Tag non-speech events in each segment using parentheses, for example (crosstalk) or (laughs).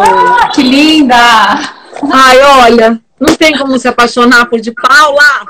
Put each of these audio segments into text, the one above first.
Ah, que linda! Ai, olha, não tem como se apaixonar por de Paula.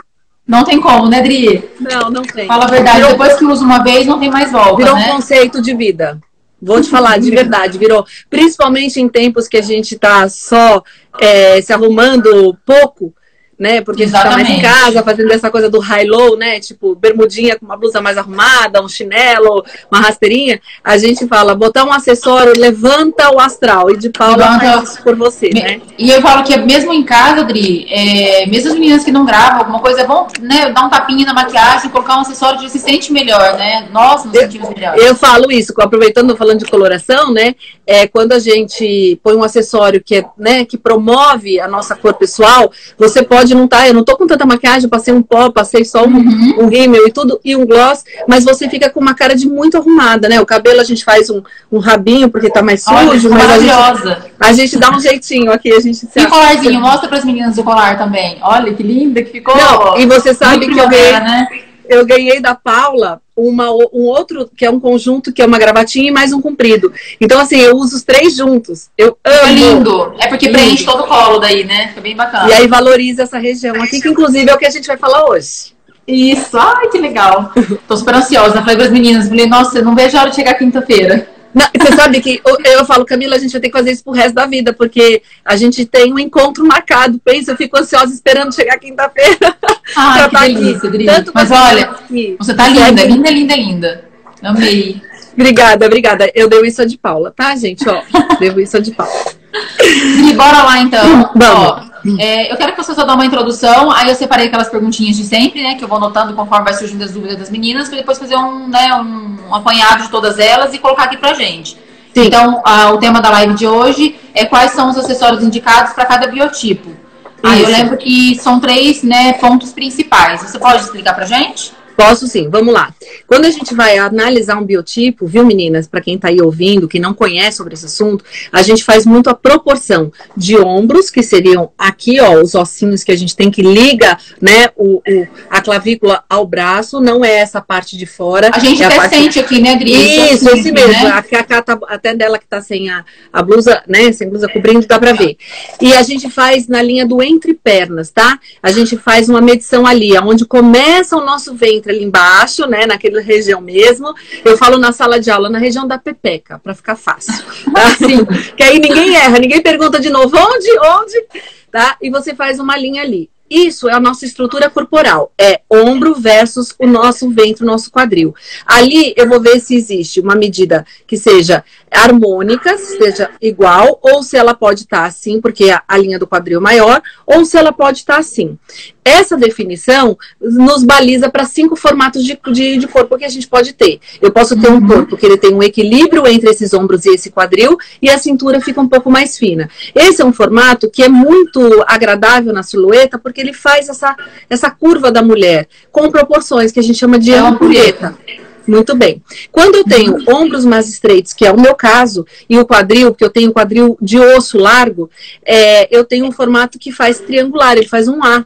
Não tem como, né, Dri? Não, não tem. Fala a verdade, virou, depois que usa uma vez, não tem mais volta, Virou né? um conceito de vida. Vou te falar de verdade, virou. Principalmente em tempos que a gente tá só é, se arrumando pouco, né? Porque Exatamente. a gente tá mais em casa, fazendo essa coisa do high-low, né? Tipo, bermudinha com uma blusa mais arrumada, um chinelo, uma rasteirinha. A gente fala, botar um acessório levanta o astral. E de Paula faz isso por você, Me... né? E eu falo que mesmo em casa, Adri, é... mesmo as meninas que não gravam alguma coisa, é bom né, dar um tapinha na maquiagem, colocar um acessório que se sente melhor, né? Nós nos sentimos melhor. Eu falo isso, aproveitando, falando de coloração, né? É, quando a gente põe um acessório que, é, né, que promove a nossa cor pessoal, você pode não tá, eu não tô com tanta maquiagem, passei um pó, passei só um, uhum. um rímel e tudo, e um gloss, mas você fica com uma cara de muito arrumada, né? O cabelo a gente faz um, um rabinho porque tá mais sujo, Olha, mas a gente, a gente dá um jeitinho aqui, a gente se E colarzinho, mostra para as meninas o colar também. Olha que linda que ficou. Não, e você sabe que eu ganhei, né? Eu ganhei da Paula uma, um outro, que é um conjunto, que é uma gravatinha e mais um comprido. Então, assim, eu uso os três juntos. Eu amo. É lindo. É porque lindo. preenche todo o colo daí, né? Fica bem bacana. E aí valoriza essa região aqui, que inclusive é o que a gente vai falar hoje. Isso, ai que legal. Tô super ansiosa. Falei para as meninas, falei, nossa, não vejo a hora de chegar quinta-feira. Não, você sabe que eu, eu, falo, Camila, a gente vai ter que fazer isso pro resto da vida, porque a gente tem um encontro marcado. Pensa, eu fico ansiosa esperando chegar quinta-feira. Ah, (laughs) que delícia, Adri. Mas olha, aqui. você tá linda, linda, linda, linda. Amei. Obrigada, obrigada. Eu dei isso de Paula, tá, gente? Ó, devo isso de Paula. E bora lá, então. (laughs) Vamos. Ó, é, eu quero que você só dê uma introdução, aí eu separei aquelas perguntinhas de sempre, né? Que eu vou anotando conforme vai surgindo as dúvidas das meninas, para depois fazer um, né, um, apanhado de todas elas e colocar aqui pra gente. Sim. Então, a, o tema da live de hoje é quais são os acessórios indicados para cada biotipo. Aí eu lembro que são três né, pontos principais. Você pode explicar pra gente? Posso sim, vamos lá. Quando a gente vai analisar um biotipo, viu, meninas, para quem está aí ouvindo, que não conhece sobre esse assunto, a gente faz muito a proporção de ombros, que seriam aqui, ó, os ossinhos que a gente tem que liga, né, o, o a clavícula ao braço, não é essa parte de fora. A gente é até parte... sente aqui, né, Dri? Isso, esse mesmo. Né? A, tá, até dela que tá sem a, a blusa, né, sem blusa cobrindo, dá para ver. E a gente faz na linha do entre pernas, tá? A gente faz uma medição ali, onde começa o nosso ventre ali embaixo, né, naquela região mesmo. Eu falo na sala de aula, na região da pepeca, para ficar fácil. (laughs) Tá? Assim, que aí ninguém erra, ninguém pergunta de novo onde, onde, tá? E você faz uma linha ali. Isso é a nossa estrutura corporal. É ombro versus o nosso ventre, o nosso quadril. Ali eu vou ver se existe uma medida que seja harmônica, seja igual, ou se ela pode estar tá assim, porque a, a, linha do quadril é maior, ou se ela pode estar tá assim. Essa definição nos baliza para cinco formatos de, de, de, corpo que a gente pode ter. Eu posso ter um uhum. corpo que ele tem um equilíbrio entre esses ombros e esse quadril, e a cintura fica um pouco mais fina. Esse é um formato que é muito agradável na silhueta, porque ele faz essa, essa curva da mulher com proporções que a gente chama de é ampulheta. Muito bem. Quando eu tenho ombros mais estreitos, que é o meu caso, e o quadril, que eu tenho quadril de osso largo, é, eu tenho um formato que faz triangular, ele faz um A.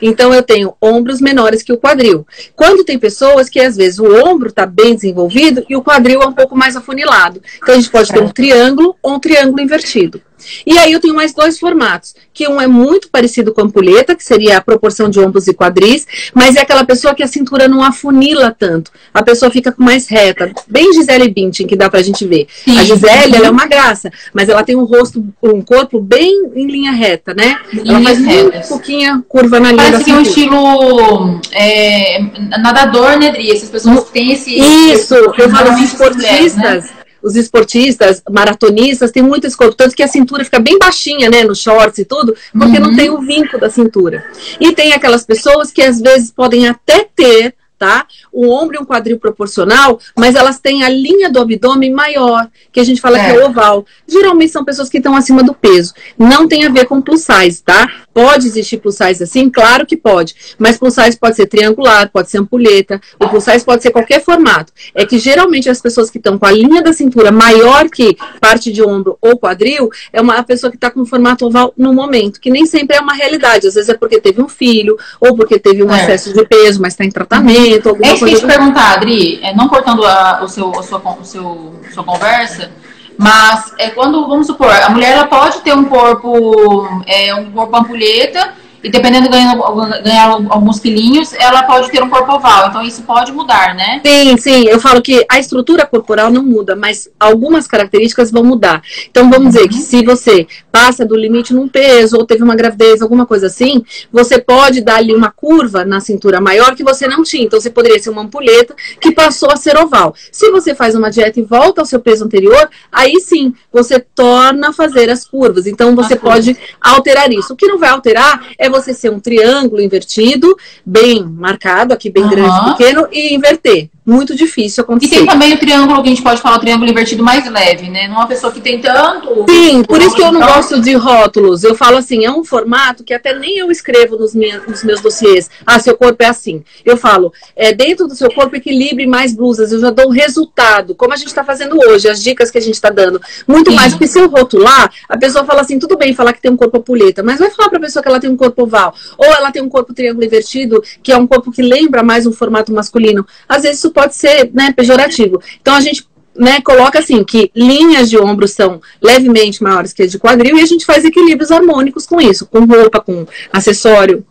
Então eu tenho ombros menores que o quadril. Quando tem pessoas que às vezes o ombro está bem desenvolvido e o quadril é um pouco mais afunilado. Então a gente pode ter um triângulo ou um triângulo invertido. E aí eu tenho mais dois formatos, que um é muito parecido com a ampulheta, que seria a proporção de ombros e quadris, mas é aquela pessoa que a cintura não afunila tanto. A pessoa fica com mais reta. Bem Gisele Bündchen, que dá pra gente ver. Sim. A Gisele, ela é uma graça, mas ela tem um rosto, um corpo bem em linha reta, né? Ela faz muito pouquinha curva na linha Parece que é um estilo é, nadador, né, Dri? Essas pessoas que têm esse... Isso, eu falo esportistas... Né? Os esportistas, maratonistas, tem muito esse corpo, tanto que a cintura fica bem baixinha, né, no shorts e tudo, porque uhum. não tem o vinco da cintura. E tem aquelas pessoas que às vezes podem até ter tá? O ombro e um quadril proporcional, mas elas têm a linha do abdômen maior, que a gente fala é. que é oval. Geralmente são pessoas que estão acima do peso. Não tem a ver com plus size, tá? Pode existir plus size assim? Claro que pode. Mas plus size pode ser triangular, pode ser ampulheta, o plus size pode ser qualquer formato. É que geralmente as pessoas que estão com a linha da cintura maior que parte de ombro ou quadril, é uma pessoa que está com formato oval no momento, que nem sempre é uma realidade. Às vezes é porque teve um filho, ou porque teve um é. excesso de peso, mas está em tratamento alguma é isso que eu te perguntar, Adri, é, não cortando a, o seu, a sua, o seu, sua conversa, Mas é quando, vamos supor, a mulher ela pode ter um corpo, é, um corpo ampulheta, e dependendo de ganhar, ganhar alguns quilinhos, ela pode ter um corpo oval. Então isso pode mudar, né? Sim, sim. Eu falo que a estrutura corporal não muda, mas algumas características vão mudar. Então vamos uhum. dizer que se você passa do limite num peso, ou teve uma gravidez, alguma coisa assim, você pode dar ali uma curva na cintura maior que você não tinha. Então você poderia ser uma ampulheta que passou a ser oval. Se você faz uma dieta e volta ao seu peso anterior, aí sim você torna a fazer as curvas. Então você pode alterar isso. O que não vai alterar é você ser um triângulo invertido, bem marcado, aqui bem uhum. grande, pequeno, e inverter muito difícil acontecer. E tem também o triângulo, que a gente pode falar o triângulo invertido mais leve, né? Numa pessoa que tem tanto. Sim, por isso que eu não então... gosto de rótulos. Eu falo assim, é um formato que até nem eu escrevo nos, minha, nos meus dossiês. Ah, seu corpo é assim. Eu falo, é dentro do seu corpo equilibre mais blusas. Eu já dou resultado, como a gente está fazendo hoje, as dicas que a gente está dando. Muito Sim. mais, porque se eu rotular, a pessoa fala assim, tudo bem falar que tem um corpo puleta, mas vai falar para a pessoa que ela tem um corpo oval. Ou ela tem um corpo triângulo invertido, que é um corpo que lembra mais um formato masculino. Às vezes isso pode ser né, pejorativo. Então a gente né, coloca assim que linhas de ombro são levemente maiores que as de quadril e a gente faz equilíbrios harmônicos com isso, com roupa, com acessório.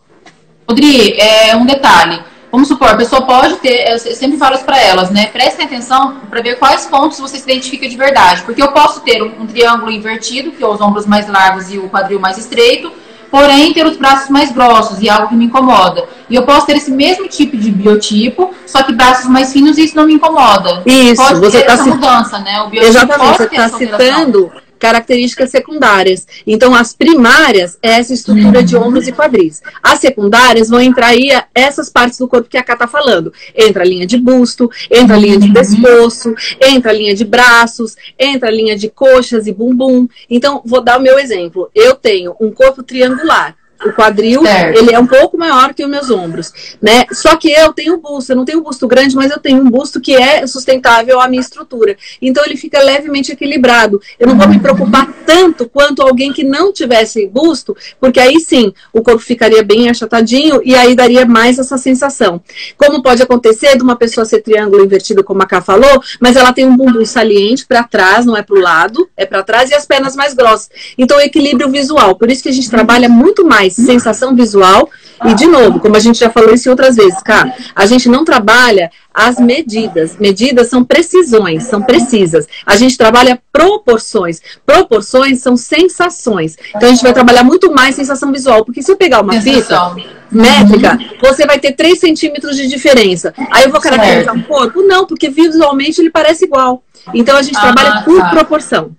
Rodri, é um detalhe. Vamos supor, a pessoa pode ter, eu sempre falo isso para elas, né? Prestem atenção para ver quais pontos você se identifica de verdade. Porque eu posso ter um, um triângulo invertido, que é os ombros mais largos e o quadril mais estreito, porém ter os braços mais grossos e algo que me incomoda. E eu posso ter esse mesmo tipo de biotipo, só que braços mais finos e isso não me incomoda. Isso, pode você está essa mudança, né? O biotipo Exatamente, você está citando características secundárias. Então, as primárias é essa estrutura de ombros e quadris. As secundárias vão entrar aí essas partes do corpo que a Cá está falando. Entra a linha de busto, entra a linha de uhum. pescoço, entra a linha de braços, entra a linha de coxas e bumbum. Então, vou dar o meu exemplo. Eu tenho um corpo triangular o quadril, certo. ele é um pouco maior que os meus ombros, né? Só que eu tenho um busto, eu não tenho um busto grande, mas eu tenho um busto que é sustentável à minha estrutura. Então ele fica levemente equilibrado. Eu não vou me preocupar tanto quanto alguém que não tivesse busto, porque aí sim, o corpo ficaria bem achatadinho e aí daria mais essa sensação. Como pode acontecer de uma pessoa ser triângulo invertido, como a Ká falou, mas ela tem um bumbum saliente para trás, não é para o lado, é para trás e as pernas mais grossas. Então equilíbrio visual. Por isso que a gente trabalha muito mais sensação visual. E, de novo, como a gente já falou isso outras vezes, cara, a gente não trabalha as medidas. Medidas são precisões, são precisas. A gente trabalha proporções. Proporções são sensações. Então a gente vai trabalhar muito mais sensação visual. Porque se eu pegar uma fita métrica, você vai ter 3 centímetros de diferença. Aí eu vou caracterizar um corpo? Não, porque visualmente ele parece igual. Então a gente ah, trabalha por tá. proporção.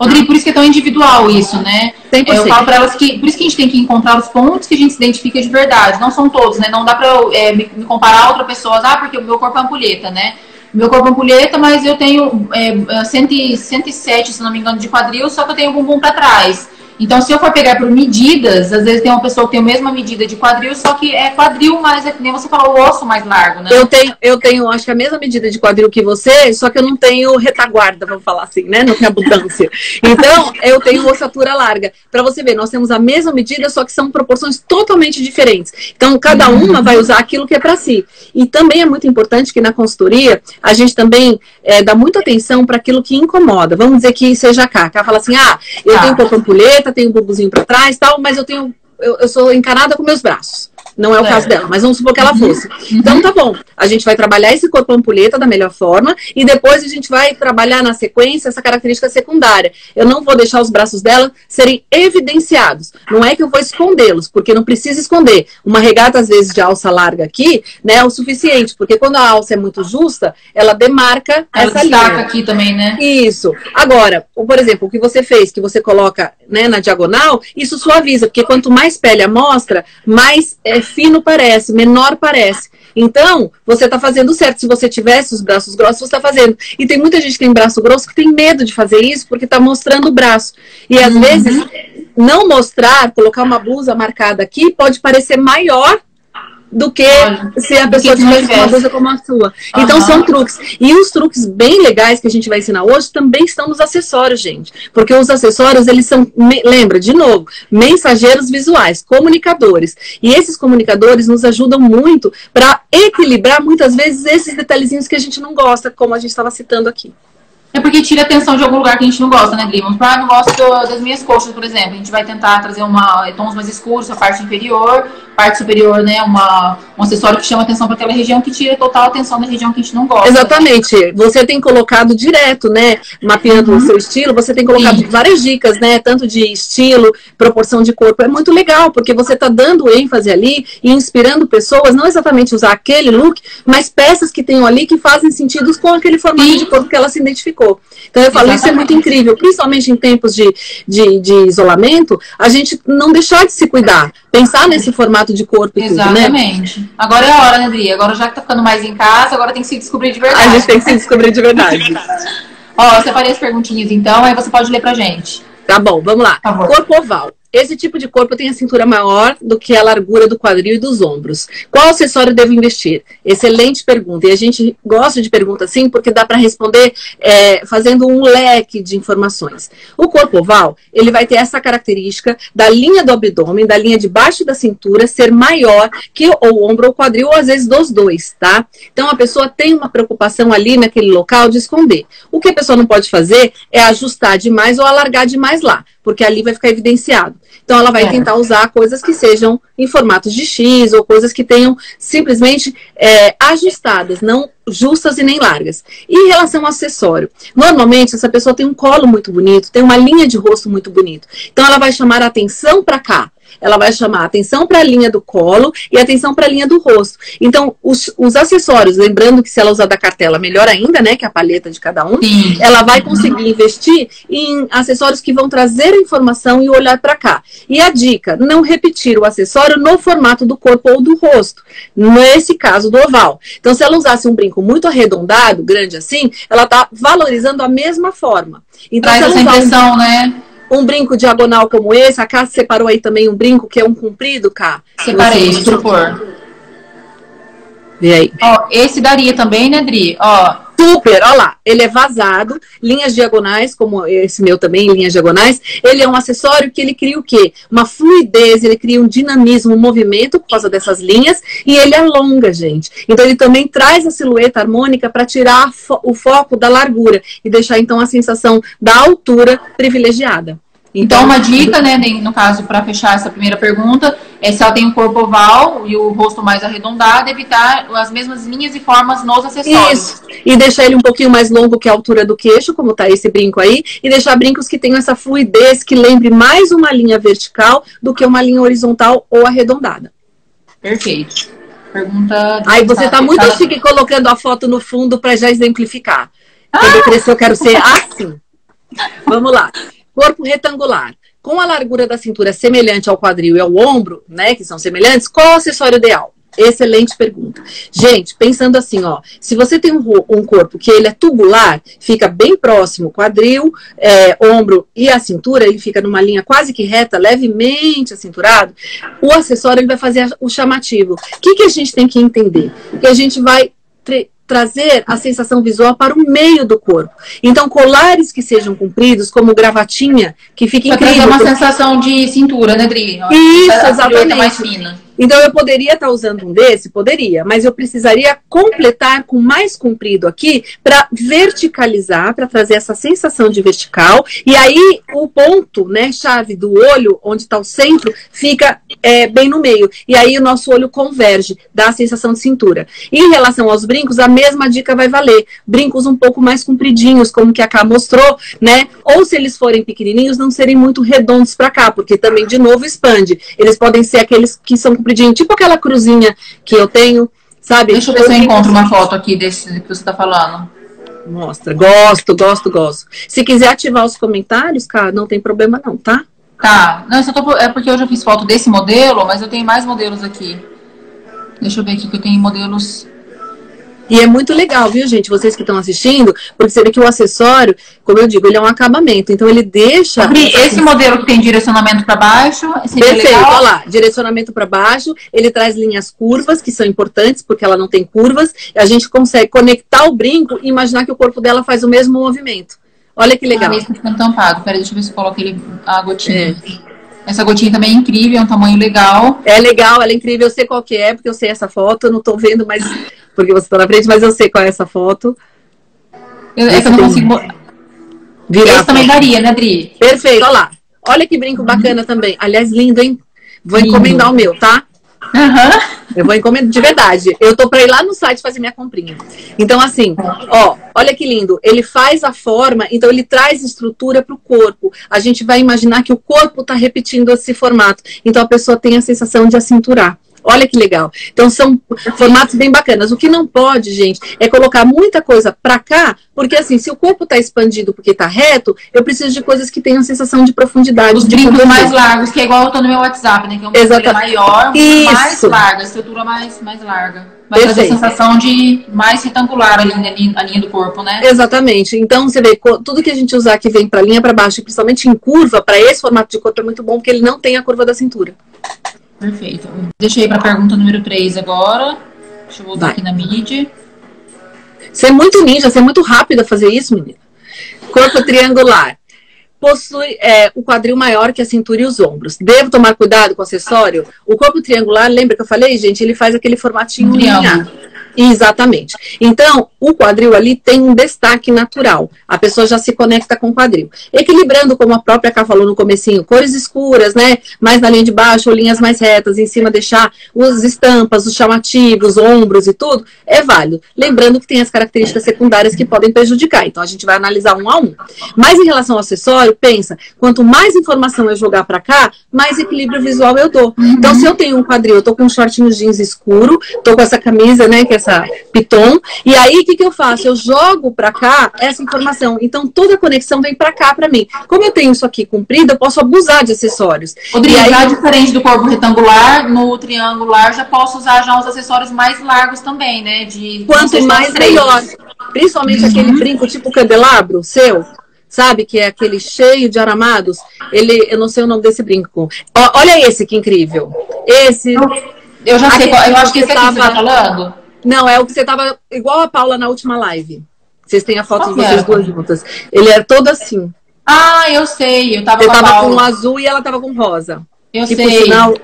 Rodrigo, por isso que é tão individual isso, né? 100%. Eu falo para elas que por isso que a gente tem que encontrar os pontos que a gente se identifica de verdade. Não são todos, né? Não dá para é, me, me, comparar a outra pessoa, ah, porque o meu corpo é ampulheta, né? Meu corpo é ampulheta, mas eu tenho é, 107, se não me engano, de quadril, só que eu tenho bumbum para trás. Então, se eu for pegar por medidas, às vezes tem uma pessoa que tem a mesma medida de quadril, só que é quadril, mas é que nem você falou, o osso mais largo, né? Eu tenho, eu tenho, acho que a mesma medida de quadril que você, só que eu não tenho retaguarda, vamos falar assim, né? Não tenho abundância. (laughs) Então, eu tenho ossatura larga. Para você ver, nós temos a mesma medida, só que são proporções totalmente diferentes. Então, cada uhum. uma vai usar aquilo que é para si. E também é muito importante que na consultoria, a gente também é, dá muita atenção para aquilo que incomoda. Vamos dizer que seja a Cá. Cá fala assim, ah, eu tá. tenho corpo ampulheta, tenho um bubuzinho para trás tal, mas eu tenho. Eu, eu sou encanada com meus braços. Não é o é. caso dela, mas vamos supor que ela fosse. Uhum. Então tá bom. A gente vai trabalhar esse corpo ampulheta da melhor forma e depois a gente vai trabalhar na sequência essa característica secundária. Eu não vou deixar os braços dela serem evidenciados. Não é que eu vou escondê-los, porque não precisa esconder. Uma regata, às vezes, de alça larga aqui, né, é o suficiente, porque quando a alça é muito justa, ela demarca ela essa linha. aqui também, né? Isso. Agora, por exemplo, o que você fez, que você coloca né, na diagonal, isso suaviza, porque quanto mais pele amostra, mais é, fino parece, menor parece. Então, você está fazendo certo. Se você tivesse os braços grossos, você está fazendo. E tem muita gente que tem braço grosso que tem medo de fazer isso porque está mostrando o braço. E às uhum. vezes, não mostrar, colocar uma blusa marcada aqui, pode parecer maior do que Olha, se a pessoa tivesse uma blusa como a sua. Uhum. Então são truques. E os truques bem legais que a gente vai ensinar hoje também estão nos acessórios, gente. Porque os acessórios, eles são, lembra, de novo, mensageiros visuais, comunicadores. E esses comunicadores nos ajudam muito para equilibrar muitas vezes esses detalhezinhos que a gente não gosta, como a gente estava citando aqui. É porque tira atenção de algum lugar que a gente não gosta, né, Dri? Vamos não gosto das minhas coxas, por exemplo. A gente vai tentar trazer uma, tons mais escuros, a parte inferior, parte superior, né, uma, um acessório que chama atenção para aquela região, que tira total atenção da região que a gente não gosta. Exatamente. Né? Você tem colocado direto, né, mapeando uhum. o seu estilo, você tem colocado Sim. várias dicas, né, tanto de estilo, proporção de corpo. É muito legal, porque você tá dando ênfase ali e inspirando pessoas, não exatamente usar aquele look, mas peças que tenham ali que fazem sentido com aquele formato Sim. de corpo que ela se identificou Então eu falo, Exatamente. isso é muito incrível, principalmente em tempos de, de, de, isolamento, a gente não deixar de se cuidar, pensar nesse formato de corpo e Exatamente. Tudo, né? Agora é a hora, né, Adri? Agora já que tá ficando mais em casa, agora tem que se descobrir de verdade. A gente tem que se descobrir de verdade. (laughs) Ó, eu separei as perguntinhas então, aí você pode ler pra gente. Tá bom, vamos lá. Corpo oval. Esse tipo de corpo tem a cintura maior do que a largura do quadril e dos ombros. Qual acessório devo investir? Excelente pergunta. E a gente gosta de perguntas assim porque dá para responder é, fazendo um leque de informações. O corpo oval, ele vai ter essa característica da linha do abdômen, da linha de baixo da cintura, ser maior que o ombro ou quadril, ou às vezes dos dois, tá? Então a pessoa tem uma preocupação ali naquele local de esconder. O que a pessoa não pode fazer é ajustar demais ou alargar demais lá porque ali vai ficar evidenciado. Então ela vai é. tentar usar coisas que sejam em formatos de X ou coisas que tenham simplesmente é, ajustadas, não justas e nem largas. E em relação ao acessório, normalmente essa pessoa tem um colo muito bonito, tem uma linha de rosto muito bonito. Então ela vai chamar a atenção para cá ela vai chamar atenção para a linha do colo e atenção para a linha do rosto. Então, os, os, acessórios, lembrando que se ela usar da cartela, melhor ainda, né? Que é a paleta de cada um, Sim. ela vai conseguir investir em acessórios que vão trazer a informação e olhar para cá. E a dica, não repetir o acessório no formato do corpo ou do rosto. Nesse caso do oval. Então, se ela usasse um brinco muito arredondado, grande assim, ela está valorizando a mesma forma. Então, Traz essa impressão, um... né? Um brinco diagonal como esse. A Cá separou aí também um brinco que é um comprido, Cá. Separei, deixa eu pôr. E aí? Ó, esse daria também, né, Dri? Ó, Super, olha lá, ele é vazado, linhas diagonais, como esse meu também, linhas diagonais. Ele é um acessório que ele cria o quê? Uma fluidez, ele cria um dinamismo, um movimento por causa dessas linhas e ele alonga, gente. Então ele também traz a silhueta harmônica para tirar fo o foco da largura e deixar então a sensação da altura privilegiada. Então, uma dica, né, no caso, para fechar essa primeira pergunta, é se ela tem um corpo oval e o rosto mais arredondado, evitar as mesmas linhas e formas nos acessórios. Isso. E deixar ele um pouquinho mais longo que a altura do queixo, como tá esse brinco aí, e deixar brincos que tenham essa fluidez, que lembre mais uma linha vertical do que uma linha horizontal ou arredondada. Perfeito. Pergunta. Aí você tá muito chique colocando a foto no fundo para já exemplificar. Quando ah! eu crescer, eu quero ser assim. (laughs) Vamos lá. Corpo retangular. Com a largura da cintura semelhante ao quadril e ao ombro, né, que são semelhantes, qual o acessório ideal? Excelente pergunta. Gente, pensando assim, ó, se você tem um, um corpo que ele é tubular, fica bem próximo, quadril, é, ombro e a cintura, ele fica numa linha quase que reta, levemente acinturado, o acessório ele vai fazer o chamativo. O que, que a gente tem que entender? Que a gente vai trazer a sensação visual para o meio do corpo. Então, colares que sejam compridos, como gravatinha, que fica pra incrível. Trazer uma sensação de cintura, né, Dri? Isso, exatamente. mais fina. Então eu poderia estar usando um desse? Poderia, mas eu precisaria completar com mais comprido aqui para verticalizar, para trazer essa sensação de vertical. E aí o ponto, né, chave do olho, onde está o centro, fica é, bem no meio. E aí o nosso olho converge, dá a sensação de cintura. Em relação aos brincos, a mesma dica vai valer. Brincos um pouco mais compridinhos, como que a Cá mostrou, né? Ou se eles forem pequenininhos, não serem muito redondos para cá, porque também, de novo, expande. Eles podem ser aqueles que são compridinho, tipo aquela cruzinha que eu tenho, sabe? Deixa eu ver se eu encontro uma foto aqui desse que você tá falando. Mostra. Gosto, gosto, gosto. Se quiser ativar os comentários, cara, não tem problema não, tá? Tá. Não, eu tô, é porque eu já fiz foto desse modelo, mas eu tenho mais modelos aqui. Deixa eu ver aqui que eu tenho modelos e é muito legal, viu, gente? Vocês que estão assistindo, porque você vê que o acessório, como eu digo, ele é um acabamento. Então ele deixa. Esse modelo que tem direcionamento para baixo. Perfeito, olha lá. Direcionamento para baixo. Ele traz linhas curvas, que são importantes, porque ela não tem curvas. E a gente consegue conectar o brinco e imaginar que o corpo dela faz o mesmo movimento. Olha que legal. Ah, esse tá ficando tampado. Peraí, deixa eu ver se eu coloco ele, a gotinha. É. Essa gotinha também é incrível, é um tamanho legal. É legal, ela é incrível. Eu sei qual que é, porque eu sei essa foto. Eu não tô vendo, mas porque você está na frente, mas eu sei qual é essa foto. Eu, que eu não consigo. Virar Esse também daria, né, Dri? Perfeito, olha lá. Olha que brinco bacana também. Aliás, lindo, hein? Vou lindo. encomendar o meu, tá? Uhum. Eu vou encomendar de verdade. Eu tô para ir lá no site fazer minha comprinha. Então, assim, ó, olha que lindo. Ele faz a forma, então ele traz estrutura para o corpo. A gente vai imaginar que o corpo está repetindo esse formato. Então a pessoa tem a sensação de acinturar. Olha que legal. Então são formatos bem bacanas. O que não pode, gente, é colocar muita coisa para cá, porque assim, se o corpo está expandido porque está reto, eu preciso de coisas que tenham sensação de profundidade. Os brincos mais largos, que é igual eu tô no meu WhatsApp, né? Que é uma estrutura maior, Isso. mais larga, estrutura mais, mais larga. Vai Perfeito. trazer a sensação de mais retangular ali, né, a linha do corpo, né? Exatamente. Então, você vê, tudo que a gente usar que vem para linha para baixo, principalmente em curva, para esse formato de corpo é muito bom, porque ele não tem a curva da cintura. Perfeito. Deixei para a pergunta número 3 agora. Deixa eu voltar Vai. aqui na mídia. Você é muito ninja, você é muito rápida a fazer isso, menina. Corpo (laughs) triangular. Possui é, o quadril maior que a cintura e os ombros. Devo tomar cuidado com o acessório? O corpo triangular, lembra que eu falei, gente? Ele faz aquele formatinho linear. Exatamente. Então, o quadril ali tem um destaque natural. A pessoa já se conecta com o quadril. Equilibrando, como a própria Cá falou no comecinho, cores escuras, né? Mais na linha de baixo, linhas mais retas, em cima deixar as estampas, os chamativos, ombros e tudo, é válido. Lembrando que tem as características secundárias que podem prejudicar. Então, a gente vai analisar um a um. Mas em relação ao acessório, pensa, quanto mais informação eu jogar para cá, mais equilíbrio visual eu dou. Então, se eu tenho um quadril, eu tô com um shortinho jeans escuro, tô com essa camisa, né, que é essa Python. E aí, o que, que eu faço? Eu jogo para cá essa informação. Então, toda a conexão vem para cá para mim. Como eu tenho isso aqui comprido, eu posso abusar de acessórios. Rodrigo, aí, já diferente do corpo retangular, no triangular já posso usar já uns acessórios mais largos também, né? De quanto mais melhor. Principalmente uhum. aquele brinco tipo candelabro seu, sabe? Que é aquele cheio de aramados. Ele, eu não sei o nome desse brinco. olha esse que incrível. Esse. Eu já sei, eu acho que esse aqui tava... você tá falando. Não, é o que você tava igual a Paula na última live. Vocês têm a foto de vocês é? duas juntas. Ele era todo assim. Ah, eu sei. Eu tava com tava com azul e ela tava com rosa. Eu que, sei. Por sinal,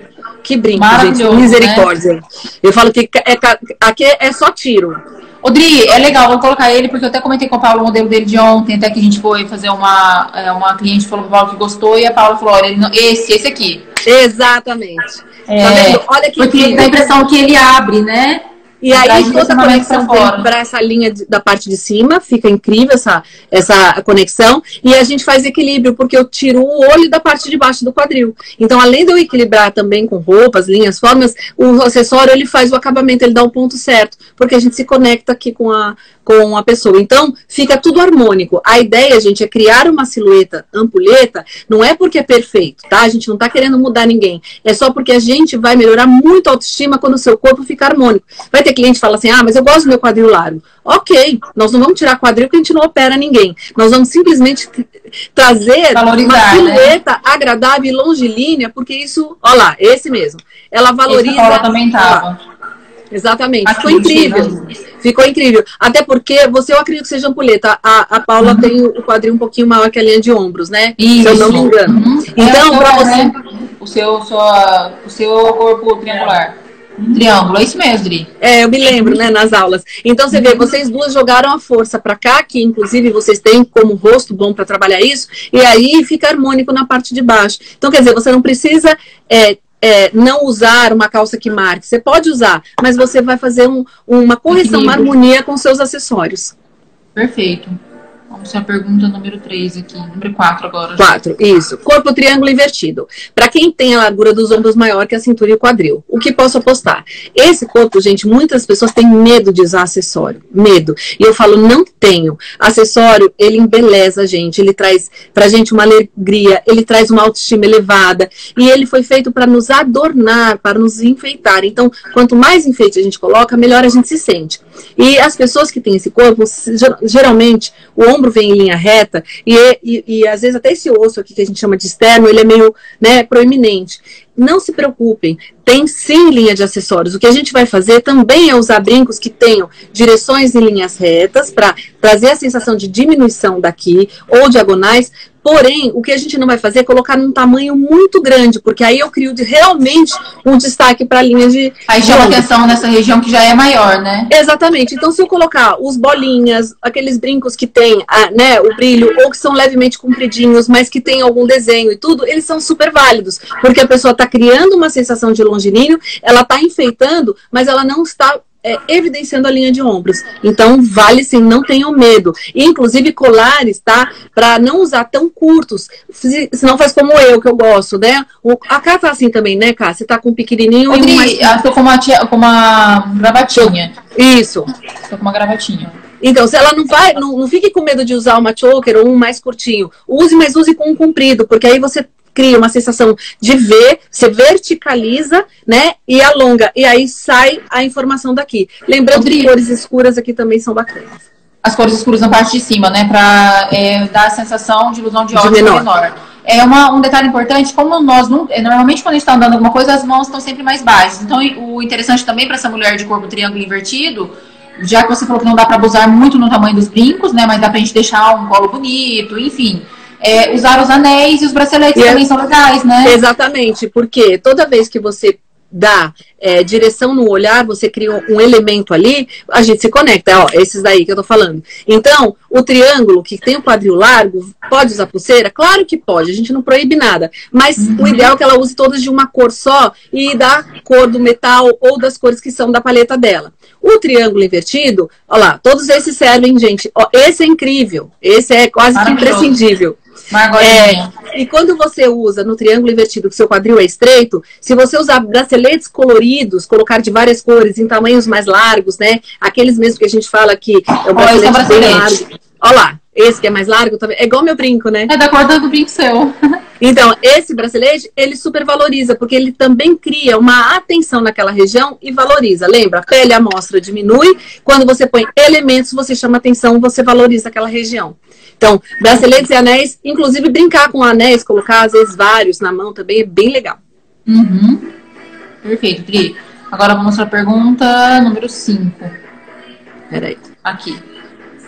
que brinco, gente. Né? Misericórdia. Né? Eu falo que é, aqui é só tiro. Odri, é legal, vou colocar ele, porque eu até comentei com a Paula o modelo dele de ontem, até que a gente foi fazer uma, é, uma cliente falou pro Paulo que gostou, e a Paula falou, olha, não, esse, esse aqui. Exatamente. É, tá Olha que Porque dá a impressão que ele abre, né? E aí toda a conexão para essa linha de, da parte de cima, fica incrível essa, essa conexão. E a gente faz equilíbrio, porque eu tiro o olho da parte de baixo do quadril. Então, além de eu equilibrar também com roupas, linhas, formas, o acessório ele faz o acabamento, ele dá o ponto certo, porque a gente se conecta aqui com a, com a pessoa. Então, fica tudo harmônico. A ideia, gente, é criar uma silhueta ampulheta, não é porque é perfeito, tá? A gente não tá querendo mudar ninguém. É só porque a gente vai melhorar muito a autoestima quando o seu corpo fica harmônico. Vai ter cliente que fala assim: ah, mas eu gosto do meu quadril largo. Ok, nós não vamos tirar quadril porque a gente não opera ninguém. Nós vamos simplesmente trazer Valorizar, uma né? silhueta né? agradável e longilínea, porque isso, ó lá, esse mesmo. Ela valoriza. Essa também tava. Exatamente. Ficou incrível. Ficou incrível. Até porque você, eu acredito que seja ampulheta. A, a Paula uhum. tem o quadril um pouquinho maior que a linha de ombros, né? Isso. Se eu não me engano. Uhum. Então, é, para você. Né? O seu, sua, o seu corpo triangular. Triângulo, é isso mesmo, Dri. É, eu me lembro, né, nas aulas. Então você vê, vocês duas jogaram a força para cá, que inclusive vocês têm como rosto bom para trabalhar isso, e aí fica harmônico na parte de baixo. Então, quer dizer, você não precisa é, é, não usar uma calça que marque. Você pode usar, mas você vai fazer um, uma correção, uma harmonia com seus acessórios. Perfeito. Vamos a pergunta número 3 aqui, número 4 agora. 4, isso. Corpo triângulo invertido. Para quem tem a largura dos ombros maior que a cintura e o quadril, o que posso apostar? Esse corpo, gente, muitas pessoas têm medo de usar acessório. Medo. E eu falo, não tenho. Acessório, ele embeleza a gente, ele traz pra gente uma alegria, ele traz uma autoestima elevada. E ele foi feito para nos adornar, para nos enfeitar. Então, quanto mais enfeite a gente coloca, melhor a gente se sente. E as pessoas que têm esse corpo, geralmente, o ombro vem em linha reta e, e, e, às vezes até esse osso aqui que a gente chama de externo, ele é meio né, proeminente. Não se preocupem, tem sim linha de acessórios. O que a gente vai fazer também é usar brincos que tenham direções em linhas retas para trazer a sensação de diminuição daqui ou diagonais, Porém, o que a gente não vai fazer é colocar num tamanho muito grande, porque aí eu crio de, realmente um destaque para a linha de. Aí chama atenção nessa região que já é maior, né? Exatamente. Então, se eu colocar os bolinhas, aqueles brincos que tem a, né, o brilho, ou que são levemente compridinhos, mas que tem algum desenho e tudo, eles são super válidos. Porque a pessoa está criando uma sensação de longilíneo, ela está enfeitando, mas ela não está é, evidenciando a linha de ombros. Então, vale sim, não tenham medo. E, inclusive, colares, tá? Para não usar tão curtos. Se, não faz como eu, que eu gosto, né? O, a Cá tá assim também, né, Cá? Você tá com um pequenininho e um mais... Eu tô com uma, tia, com uma gravatinha. Isso. Tô com uma gravatinha. Então, se ela não vai, não, não fique com medo de usar uma choker ou um mais curtinho. Use, mas use com um comprido, porque aí você cria uma sensação de ver, você verticaliza, né? E alonga. E aí sai a informação daqui. Lembrando que cores escuras aqui também são bacanas. As cores escuras na parte de cima, né? Pra é, dar a sensação de ilusão de óculos menor. menor. É uma, um detalhe importante, como nós não. É, normalmente, quando a gente está andando alguma coisa, as mãos estão sempre mais baixas. Então, o interessante também para essa mulher de corpo triângulo invertido já que você falou que não dá para abusar muito no tamanho dos brincos, né? Mas dá pra gente deixar um colo bonito, enfim é, usar os anéis e os braceletes e também é, são legais, né? Exatamente, porque toda vez que você dá é, direção no olhar, você cria um elemento ali, a gente se conecta, ó, esses daí que eu tô falando. Então, o triângulo que tem o quadril largo, pode usar pulseira? Claro que pode, a gente não proíbe nada, mas uhum. o ideal é que ela use todas de uma cor só e da cor do metal ou das cores que são da paleta dela. O triângulo invertido, ó lá, todos esses servem, gente, ó, esse é incrível, esse é quase que imprescindível. É, e quando você usa no triângulo invertido, que seu quadril é estreito, se você usar braceletes coloridos, colocar de várias cores, em tamanhos mais largos, né? Aqueles mesmo que a gente fala que é um bracelete, é bracelete. bem largo. Olha lá, esse que é mais largo também. É igual meu brinco, né? É da cor do brinco seu. (laughs) Então, esse bracelete, ele super valoriza, porque ele também cria uma atenção naquela região e valoriza. Lembra? A pele, a amostra diminui. Quando você põe elementos, você chama atenção, você valoriza aquela região. Então, braceletes e anéis, inclusive brincar com anéis, colocar às vezes vários na mão também é bem legal. Uhum. Perfeito, Pri. Agora vamos para a pergunta número 5. Peraí. Aqui.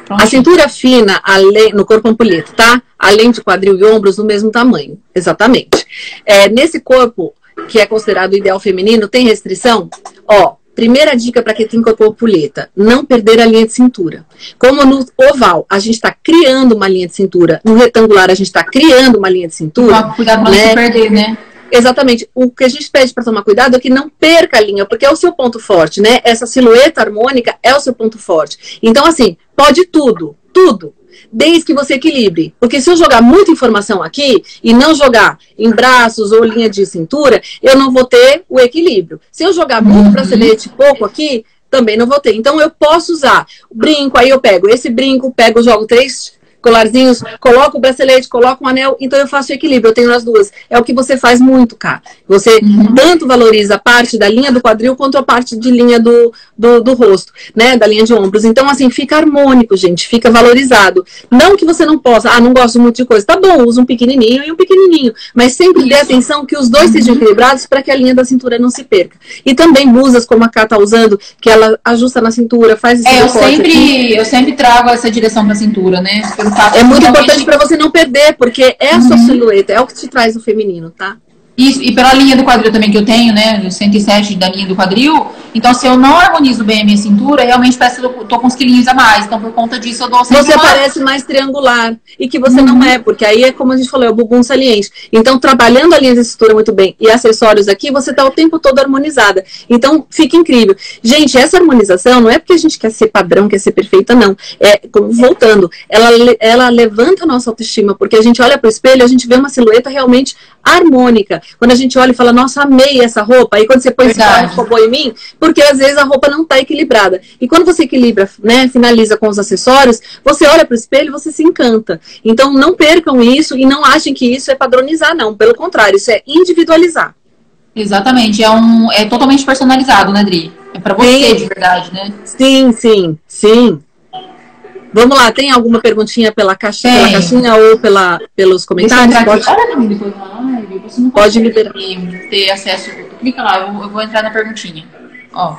Pronto. A cintura fina além, no corpo ampulheta, tá? Além de quadril e ombros no mesmo tamanho. Exatamente. É, nesse corpo, que é considerado ideal feminino, tem restrição? Ó, Primeira dica para quem tem corpo puleta, não perder a linha de cintura. Como no oval a gente está criando uma linha de cintura, no retangular a gente está criando uma linha de cintura. cuidado para né? não se perder, né? Exatamente. O que a gente pede para tomar cuidado é que não perca a linha, porque é o seu ponto forte, né? Essa silhueta harmônica é o seu ponto forte. Então, assim, pode tudo, tudo desde que você equilibre. Porque se eu jogar muita informação aqui e não jogar em braços ou linha de cintura, eu não vou ter o equilíbrio. Se eu jogar muito uhum. bracelete pouco aqui, também não vou ter. Então eu posso usar o brinco, aí eu pego esse brinco, pego, jogo três colarzinhos, coloco o bracelete, coloco um anel, então eu faço equilíbrio, eu tenho as duas. É o que você faz muito, cara. Você uhum. tanto valoriza a parte da linha do quadril quanto a parte de linha do, do, do, rosto, né? Da linha de ombros. Então, assim, fica harmônico, gente, fica valorizado. Não que você não possa, ah, não gosto muito de coisa. Tá bom, usa um pequenininho e um pequenininho, mas sempre dê atenção que os dois uhum. sejam equilibrados para que a linha da cintura não se perca. E também blusas como a Cá tá usando, que ela ajusta na cintura, faz esse É, eu sempre, eu sempre trago essa direção pra cintura, né? É muito importante para você não perder, porque é a uhum. sua silhueta, é o que te traz o feminino, tá? E, e pela linha do quadril também que eu tenho, né? 107 da linha do quadril. Então, se eu não harmonizo bem a minha cintura, realmente parece que eu tô com uns quilinhos a mais. Então, por conta disso, eu dou sempre Você uma... parece mais triangular. E que você uhum. não é, porque aí é como a gente falou, é o bumbum saliente. Então, trabalhando a linha de cintura muito bem e acessórios aqui, você tá o tempo todo harmonizada. Então, fica incrível. Gente, essa harmonização não é porque a gente quer ser padrão, quer ser perfeita, não. É, voltando, ela, ela levanta a nossa autoestima, porque a gente olha pro espelho, a gente vê uma silhueta realmente harmônica. Quando a gente olha e fala, nossa, amei essa roupa, aí quando você põe Verdade. esse em mim, porque às vezes a roupa não está equilibrada. E quando você equilibra, né, finaliza com os acessórios, você olha para o espelho e você se encanta. Então não percam isso e não achem que isso é padronizar, não. Pelo contrário, isso é individualizar. Exatamente, é, um, é totalmente personalizado, né, Dri? É para você sim. de verdade, né? Sim, sim, sim. Vamos lá, tem alguma perguntinha pela caixinha, pela caixinha ou pela, pelos comentários? Pode... você não pode liberar. ter acesso. Clica lá, eu, eu vou entrar na perguntinha. Ó.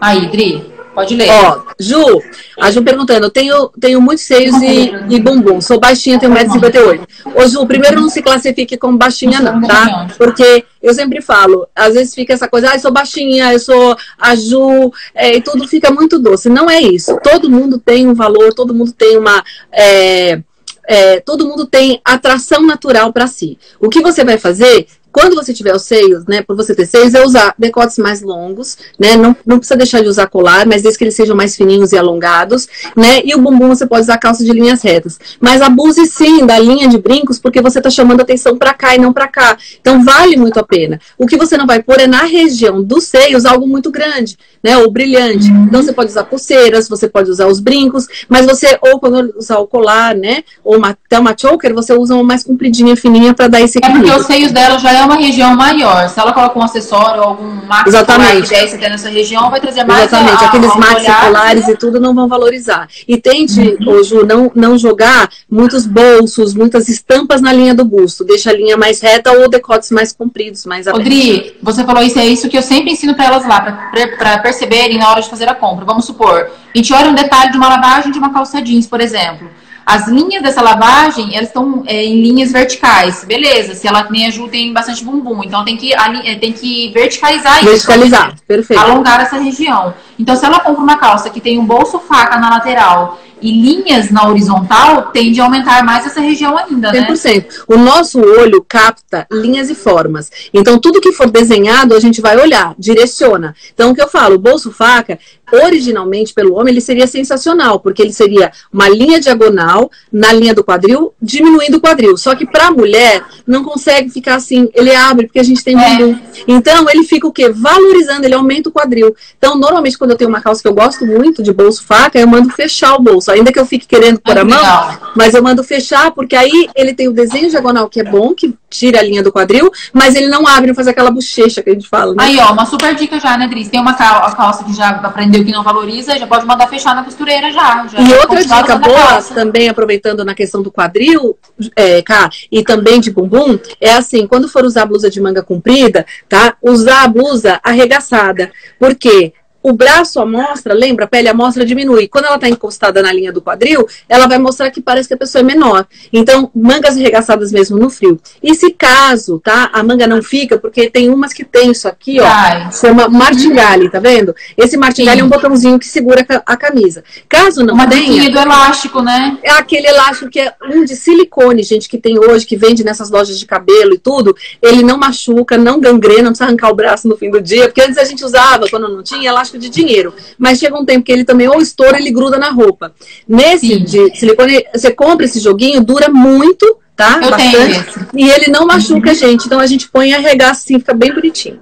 Aí, Dri. Pode ler. Ó, Ju, a Ju perguntando, eu tenho, tenho muitos seios e, e bumbum, sou baixinha, tenho 1,58m. Ô, Ju, primeiro não se classifique como baixinha não, tá? Porque eu sempre falo, às vezes fica essa coisa, ah, eu sou baixinha, eu sou a Ju, é, e tudo fica muito doce. Não é isso. Todo mundo tem um valor, todo mundo tem uma... É, é, todo mundo tem atração natural para si. O que você vai fazer quando você tiver os seios, né, por você ter seios, é usar decotes mais longos, né, não, não precisa deixar de usar colar, mas desde que eles sejam mais fininhos e alongados, né, e o bumbum você pode usar calça de linhas retas. Mas abuse sim da linha de brincos, porque você está chamando atenção para cá e não para cá. Então vale muito a pena. O que você não vai pôr é na região dos seios algo muito grande, né, ou brilhante. Uhum. Então você pode usar pulseiras, você pode usar os brincos, mas você, ou quando usar o colar, né, ou uma, até uma choker, você usa uma mais compridinha, fininha, para dar esse equilíbrio. É porque os seios dela já é uma região maior. Se ela coloca um acessório ou algum maxi Exatamente. que você tem nessa região, vai trazer mais Exatamente. A, Aqueles maxicolares né? e tudo não vão valorizar. E tente, uhum. Ju, não, não jogar muitos bolsos, muitas estampas na linha do busto. Deixa a linha mais reta ou decotes mais compridos, mais abertos. Odri, você falou isso, é isso que eu sempre ensino para elas lá, para perceberem na hora de fazer a compra. Vamos supor, a gente olha um detalhe de uma lavagem de uma calça jeans, por exemplo. As linhas dessa lavagem, elas estão é, em linhas verticais. Beleza, se ela nem a Ju tem bastante bumbum, então tem que, é, tem que verticalizar, isso. Verticalizar, perfeito. Alongar essa região. Então, se ela compra uma calça que tem um bolso faca na lateral e linhas na horizontal, tende a aumentar mais essa região ainda, 100%. né? O nosso olho capta linhas e formas. Então, tudo que for desenhado, a gente vai olhar, direciona. Então, o que eu falo, bolso faca, originalmente pelo homem, ele seria sensacional, porque ele seria uma linha diagonal na linha do quadril, diminuindo o quadril. Só que para a mulher, não consegue ficar assim, ele abre, porque a gente tem bumbum. É. Então, ele fica o quê? Valorizando, ele aumenta o quadril. Então, normalmente, quando eu tenho uma calça que eu gosto muito de bolso faca, eu mando fechar o bolso ainda que eu fique querendo pôr a mão, legal. mas eu mando fechar, porque aí ele tem o desenho diagonal que é bom, que tira a linha do quadril, mas ele não abre, não faz aquela bochecha que a gente fala. Né? Aí, ó, uma super dica já, né, Dris? Tem uma calça que já aprendeu que não valoriza, já pode mandar fechar na costureira já. já e outra dica boa, também aproveitando na questão do quadril, é, cá, e também de bumbum, é assim, quando for usar blusa de manga comprida, tá? Usar a blusa arregaçada. Por quê? O braço à mostra, lembra, a pele à mostra diminui. Quando ela está encostada na linha do quadril, ela vai mostrar que parece que a pessoa é menor. Então, mangas arregaçadas mesmo no frio. E se caso, tá, a manga não fica, porque tem umas que tem isso aqui, ó, Ai. chama martingale, tá vendo? Esse martingale Sim. é um botãozinho que segura a camisa. Caso não Uma tenha... do elástico, né? É aquele elástico que é um de silicone, gente, que tem hoje, que vende nessas lojas de cabelo e tudo. Ele não machuca, não gangrena, não precisa arrancar o braço no fim do dia, porque antes a gente usava, quando não tinha, elástico de dinheiro. Mas chega um tempo que ele também ou estoura, ele gruda na roupa. Nesse Sim. de silicone, você compra esse joguinho, dura muito, tá? Eu Bastante. E ele não machuca a gente. Então a gente põe e arregaça assim, fica bem bonitinho.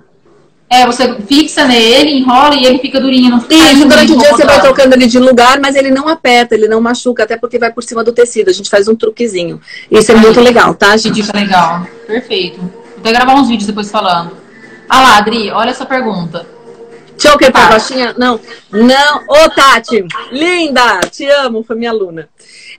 É, você fixa nele, enrola e ele fica durinho. Não fica Isso, durante o dia você vai trocando ele de lugar, mas ele não aperta, ele não machuca, até porque vai por cima do tecido. A gente faz um truquezinho. Isso é muito legal, tá, gente? Isso é legal. Perfeito. Vou até gravar uns vídeos depois falando. Ah lá, Adri, olha essa pergunta. Choker pra baixinha? Não. Não. Ô, Tati, linda! Te amo, foi minha aluna.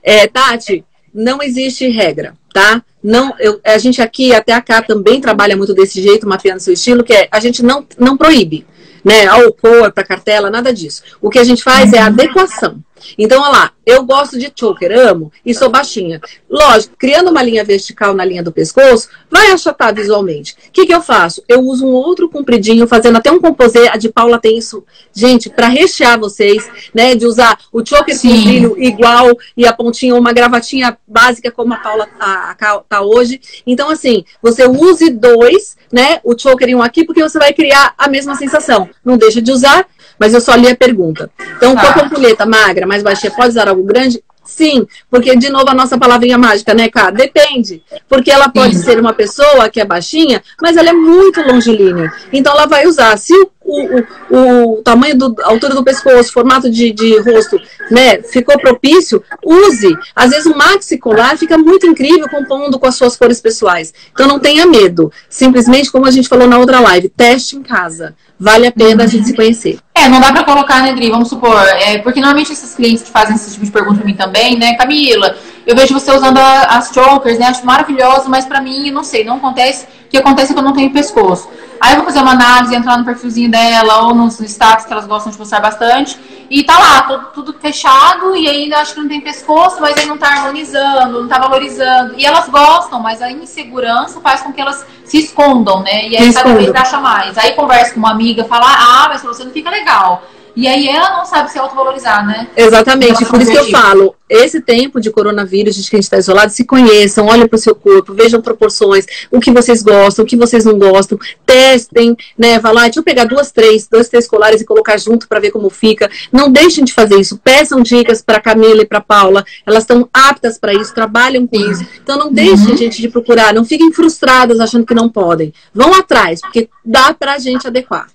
É, Tati, não existe regra, tá? Não, eu, a gente aqui, até a cá, também trabalha muito desse jeito, mapeando seu estilo, que é a gente não, não proíbe, né? Ao cor, para cartela, nada disso. O que a gente faz é adequação. Então, olha lá, eu gosto de choker, amo, e sou baixinha. Lógico, criando uma linha vertical na linha do pescoço, vai achatar visualmente. O que, que eu faço? Eu uso um outro compridinho, fazendo até um composê. A de Paula tem isso, gente, para rechear vocês, né? De usar o choker Sim. com brilho igual e a pontinha, uma gravatinha básica, como a Paula tá, tá hoje. Então, assim, você use dois, né? O choker e um aqui, porque você vai criar a mesma sensação. Não deixa de usar mas eu só li a pergunta. Então, tá. com a ampulheta magra, mais baixinha, pode usar algo grande? Sim, porque de novo a nossa palavrinha mágica, né, cara? Depende. Porque ela pode Sim. ser uma pessoa que é baixinha, mas ela é muito longilínea. Então ela vai usar. Se o, o, o tamanho do a altura do pescoço, formato de, de rosto, né, ficou propício, use. Às vezes o maxi colar fica muito incrível compondo com as suas cores pessoais. Então não tenha medo. Simplesmente, como a gente falou na outra live, teste em casa vale a pena a gente se conhecer. É, não dá pra colocar, né, Dri? Vamos supor, é, porque normalmente esses clientes que fazem esse tipo de pergunta pra mim também, né, Camila, eu vejo você usando a, as chokers, né? Acho maravilhoso, mas para mim, não sei, não acontece. O que acontece é que eu não tenho pescoço. Aí eu vou fazer uma análise, entrar no perfilzinho dela ou nos status que elas gostam de postar bastante. E tá lá, tudo, tudo fechado e ainda acho que não tem pescoço, mas aí não tá harmonizando, não tá valorizando. E elas gostam, mas a insegurança faz com que elas se escondam, né? E aí cada vez acha mais. Aí conversa com uma amiga, fala, ah, mas você não fica legal. E aí ela não sabe se autovalorizar, né? Exatamente, por isso que eu falo, esse tempo de coronavírus, de que a gente está isolado, se conheçam, olhem para o seu corpo, vejam proporções, o que vocês gostam, o que vocês não gostam, testem, né? Vai lá, deixa eu pegar duas, três, dois, três colares e colocar junto para ver como fica. Não deixem de fazer isso, peçam dicas para Camila e para Paula, elas estão aptas para isso, trabalham com isso. Então não deixem, uhum. gente, de procurar, não fiquem frustradas achando que não podem. Vão atrás, porque dá para a gente adequar.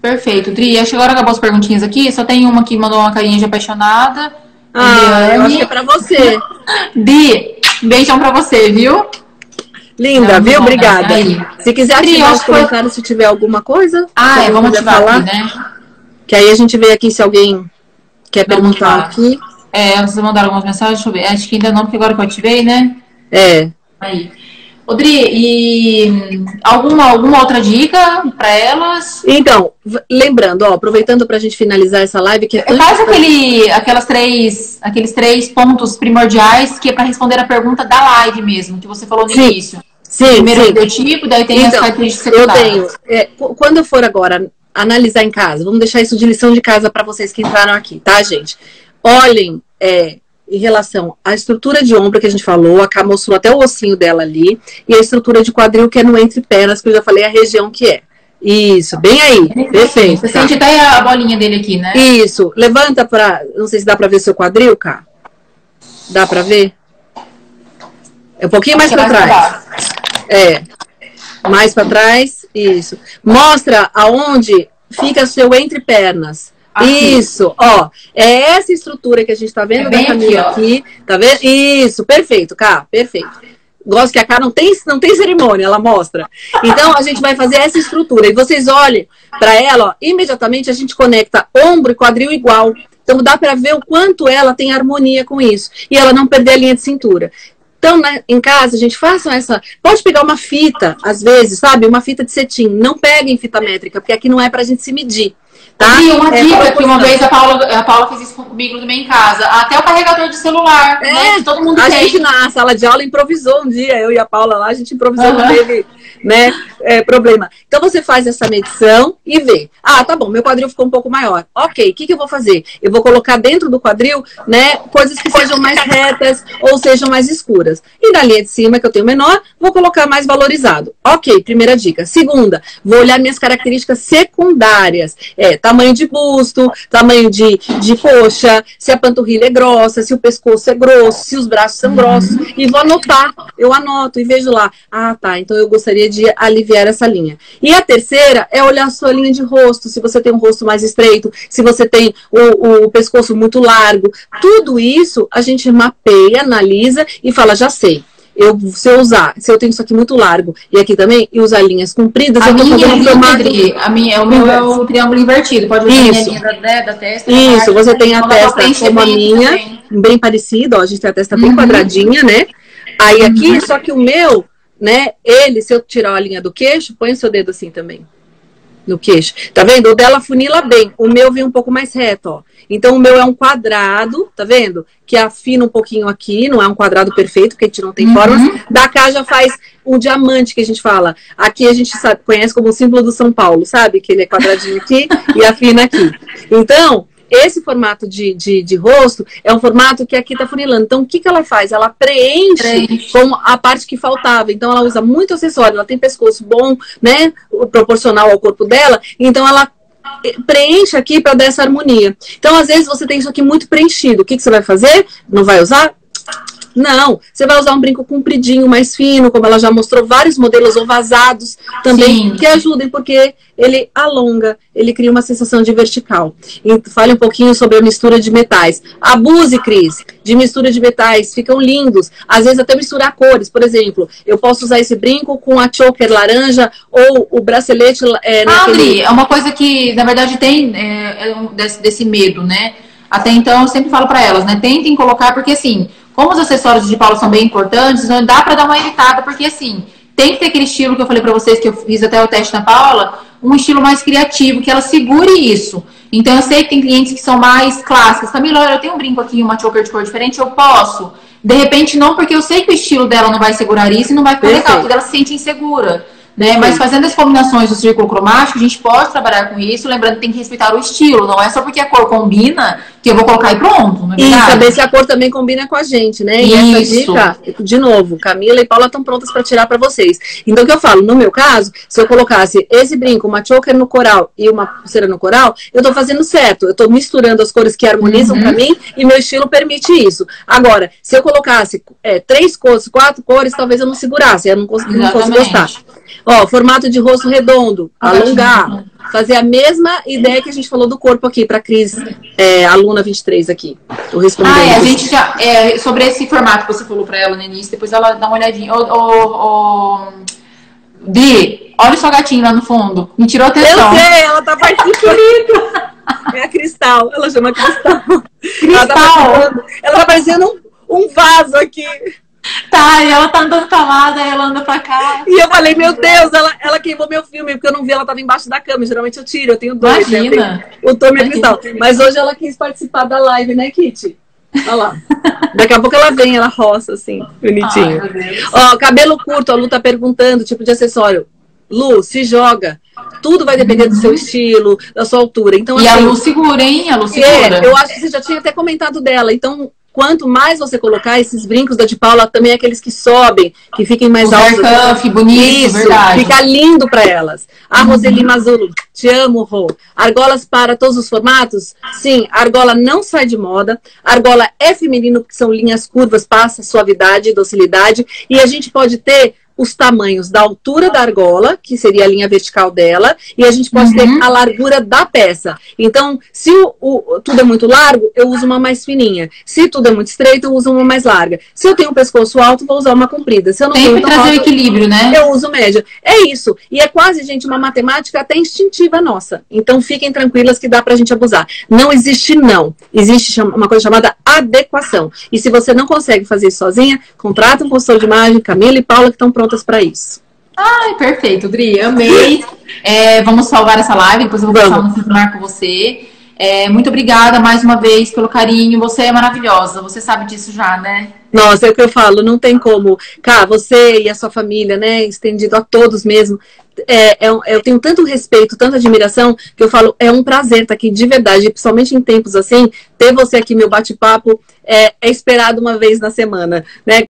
Perfeito, Dri. Acho que agora acabou as perguntinhas aqui. Só tem uma que mandou uma carinha de apaixonada. Ah, eu acho que é pra você. (laughs) Di, beijão pra você, viu? Linda, viu? Obrigada. Aí. Se quiser ativar os comentários foi... se tiver alguma coisa. Ah, é, vamos ativar falar. Aqui, né? Que aí a gente vê aqui se alguém quer vamos perguntar aqui. É, vocês mandaram algumas mensagens, deixa eu ver. Acho que ainda não, porque agora que eu ativei, né? É. Aí. Odri, e alguma, alguma outra dica para elas? Então, lembrando, ó, aproveitando para a gente finalizar essa live, que é Faz aquele, aquelas três, aqueles três pontos primordiais que é para responder a pergunta da live mesmo, que você falou no sim. início. Sim, Primeiro sim. o tipo, daí tem então, as características Eu tenho. É, quando eu for agora analisar em casa, vamos deixar isso de lição de casa para vocês que entraram aqui, tá, gente? Olhem é, em relação à estrutura de ombro que a gente falou, a Cá mostrou até o ossinho dela ali, e a estrutura de quadril que é no entre pernas, que eu já falei a região que é. Isso, bem aí. Perfeito. Você tá. sente até a bolinha dele aqui, né? Isso. Levanta para, não sei se dá para ver seu quadril, Cá. Dá para ver? É um pouquinho mais para trás. É. Mais para trás. Isso. Mostra aonde fica seu entre pernas. Aqui. Isso, ó. É essa estrutura que a gente tá vendo é da Camila aqui, aqui, tá vendo? Isso, perfeito, Cá, perfeito. Gosto que a Cá não tem, não tem cerimônia, ela mostra. Então, a gente vai fazer essa estrutura. E vocês olhem para ela, ó, imediatamente a gente conecta ombro e quadril igual. Então, dá para ver o quanto ela tem harmonia com isso. E ela não perder a linha de cintura. Então, né, em casa, a gente faça essa. Pode pegar uma fita, às vezes, sabe? Uma fita de cetim. Não peguem fita métrica, porque aqui não é pra gente se medir. Tá? E uma é, dica que uma vez a Paula, a Paula fez isso comigo também em casa. Até o carregador de celular, é, né? Todo mundo a tem. A gente na sala de aula improvisou um dia, eu e a Paula lá, a gente improvisou, uhum. não teve né, é, problema. Então você faz essa medição e vê. Ah, tá bom, meu quadril ficou um pouco maior. Ok, o que, que eu vou fazer? Eu vou colocar dentro do quadril, né, coisas que sejam mais retas ou sejam mais escuras. E da linha de cima, que eu tenho menor, vou colocar mais valorizado. Ok, primeira dica. Segunda, vou olhar minhas características secundárias. É, tamanho de busto, tamanho de, de coxa, se a panturrilha é grossa, se o pescoço é grosso, se os braços são grossos. E vou anotar. Eu anoto e vejo lá. Ah, tá. Então eu gostaria de aliviar essa linha. E a terceira é olhar a sua linha de rosto. Se você tem um rosto mais estreito, se você tem o, o pescoço muito largo. Tudo isso a gente mapeia, analisa e fala, já sei eu, se eu usar, se eu tenho isso aqui muito largo e aqui também, e usar linhas compridas, a eu vou fazer um formato. A minha, o meu é o triângulo invertido. Pode usar isso. a linha da, né, da testa. Isso, você tem a testa como a minha, também. bem parecida, ó, a gente tem a testa bem uhum. quadradinha, né? Aí aqui, uhum. só que o meu, né, ele, se eu tirar a linha do queixo, põe o seu dedo assim também no queixo. Tá vendo? O dela funila bem. O meu vem um pouco mais reto, ó. Então o meu é um quadrado, tá vendo? Que afina um pouquinho aqui, não é um quadrado perfeito, porque a gente não tem uhum. formas. Da cá já faz um diamante que a gente fala. Aqui a gente sabe, conhece como o símbolo do São Paulo, sabe? Que ele é quadradinho aqui e afina aqui. Então, esse formato de, de, de, rosto é um formato que aqui está funilando. Então, o que, que ela faz? Ela preenche, preenche, com a parte que faltava. Então, ela usa muito acessório. Ela tem pescoço bom, né? Proporcional ao corpo dela. Então, ela preenche aqui para dar essa harmonia. Então, às vezes, você tem isso aqui muito preenchido. O que, que você vai fazer? Não vai usar? Não, você vai usar um brinco compridinho, mais fino, como ela já mostrou, vários modelos ou vazados também, Sim. que ajudem, porque ele alonga, ele cria uma sensação de vertical. E fale um pouquinho sobre a mistura de metais. Abuse, Cris, de mistura de metais, ficam lindos. Às vezes até misturar cores, por exemplo, eu posso usar esse brinco com a choker laranja ou o bracelete... É, naquele... é uma coisa que, na verdade, tem é, é desse, desse medo, né? Até então, eu sempre falo para elas, né? Tentem colocar, porque assim, como os acessórios de Paula são bem importantes, não dá para dar uma evitada, porque assim, tem que ter aquele estilo que eu falei para vocês, que eu fiz até o teste na Paula, um estilo mais criativo, que ela segure isso. Então eu sei que tem clientes que são mais clássicos. Camila, eu tenho um brinco aqui, uma choker de cor diferente, eu posso. De repente não, porque eu sei que o estilo dela não vai segurar isso e não vai ficar legal, porque ela se sente insegura. Né? Mas fazendo as combinações do círculo cromático, a gente pode trabalhar com isso, lembrando que tem que respeitar o estilo, não é só porque a cor combina que eu vou colocar e pronto. É e saber se a cor também combina com a gente, né? E isso. essa dica, de novo, Camila e Paula estão prontas para tirar para vocês. Então, o que eu falo, no meu caso, se eu colocasse esse brinco, uma choker no coral e uma pulseira no coral, eu estou fazendo certo. Eu estou misturando as cores que harmonizam uhum. para mim e meu estilo permite isso. Agora, se eu colocasse é, três cores, quatro cores, talvez eu não segurasse, eu não, não fosse gostar. Ó, formato de rosto redondo, alongar. Fazer a mesma ideia que a gente falou do corpo aqui para Cris, é, aluna 23 aqui. Eu respondi. Ah, é, a gente já. É, sobre esse formato que você falou para ela no início, depois ela dá uma olhadinha. Ô, ô, ô, Bi, olha o seu gatinho lá no fundo. Me tirou atenção. Eu sei, ela tá participando. (laughs) é a Cristal, ela chama Cristal. Cristal. Ela tá, ela tá parecendo um, um vaso aqui. Tá, e ela tá andando pra lá, daí ela anda pra cá. E eu falei, meu Deus, ela, ela queimou meu filme, porque eu não vi, ela tava embaixo da cama. Geralmente eu tiro, eu tenho dois. Imagina. Né? o Tom e a Cristal. Mas hoje ela quis participar da live, né, Kitty? Olha lá. Daqui a pouco ela vem, ela roça, assim, bonitinho. Ó, cabelo curto, a Lu tá perguntando, tipo de acessório. Lu, se joga. Tudo vai depender do seu uhum. estilo, da sua altura. Então, e assim, a Lu segura, hein? A Lu segura. É, eu acho que você já tinha até comentado dela. Então, quanto mais você colocar esses brincos da de Paula, também aqueles que sobem, que fiquem mais o altos. Cuff, bonito, Isso, verdade. fica lindo para elas. A uhum. Roseli Mazzolo, te amo, Rô. Argolas para todos os formatos? Sim, argola não sai de moda. Argola é feminino, porque são linhas curvas, passa suavidade e docilidade. E a gente pode ter os tamanhos da altura da argola, que seria a linha vertical dela, e a gente pode uhum. ter a largura da peça. Então, se o, o, tudo é muito largo, eu uso uma mais fininha. Se tudo é muito estreito, eu uso uma mais larga. Se eu tenho um pescoço alto, vou usar uma comprida. Se eu não Sempre tenho trazer alto, equilíbrio, né? Eu uso média. É isso. E é quase, gente, uma matemática até instintiva nossa. Então, fiquem tranquilas que dá pra gente abusar. Não existe não. Existe uma coisa chamada adequação. E se você não consegue fazer isso sozinha, contrata um consultor de imagem, Camila e Paula, que estão prontos prontas para isso. Ai, perfeito, Dri, amei. (laughs) É, vamos salvar essa live, depois eu vou passar no celular com você. É, muito obrigada mais uma vez pelo carinho. Você é maravilhosa, você sabe disso já, né? Nossa, é o que eu falo, não tem como. Cá, você e a sua família, né? Estendido a todos mesmo. É, é, eu tenho tanto respeito, tanta admiração, que eu falo, é um prazer estar aqui de verdade, principalmente em tempos assim, ter você aqui, meu bate-papo, é, é esperado uma vez na semana, né?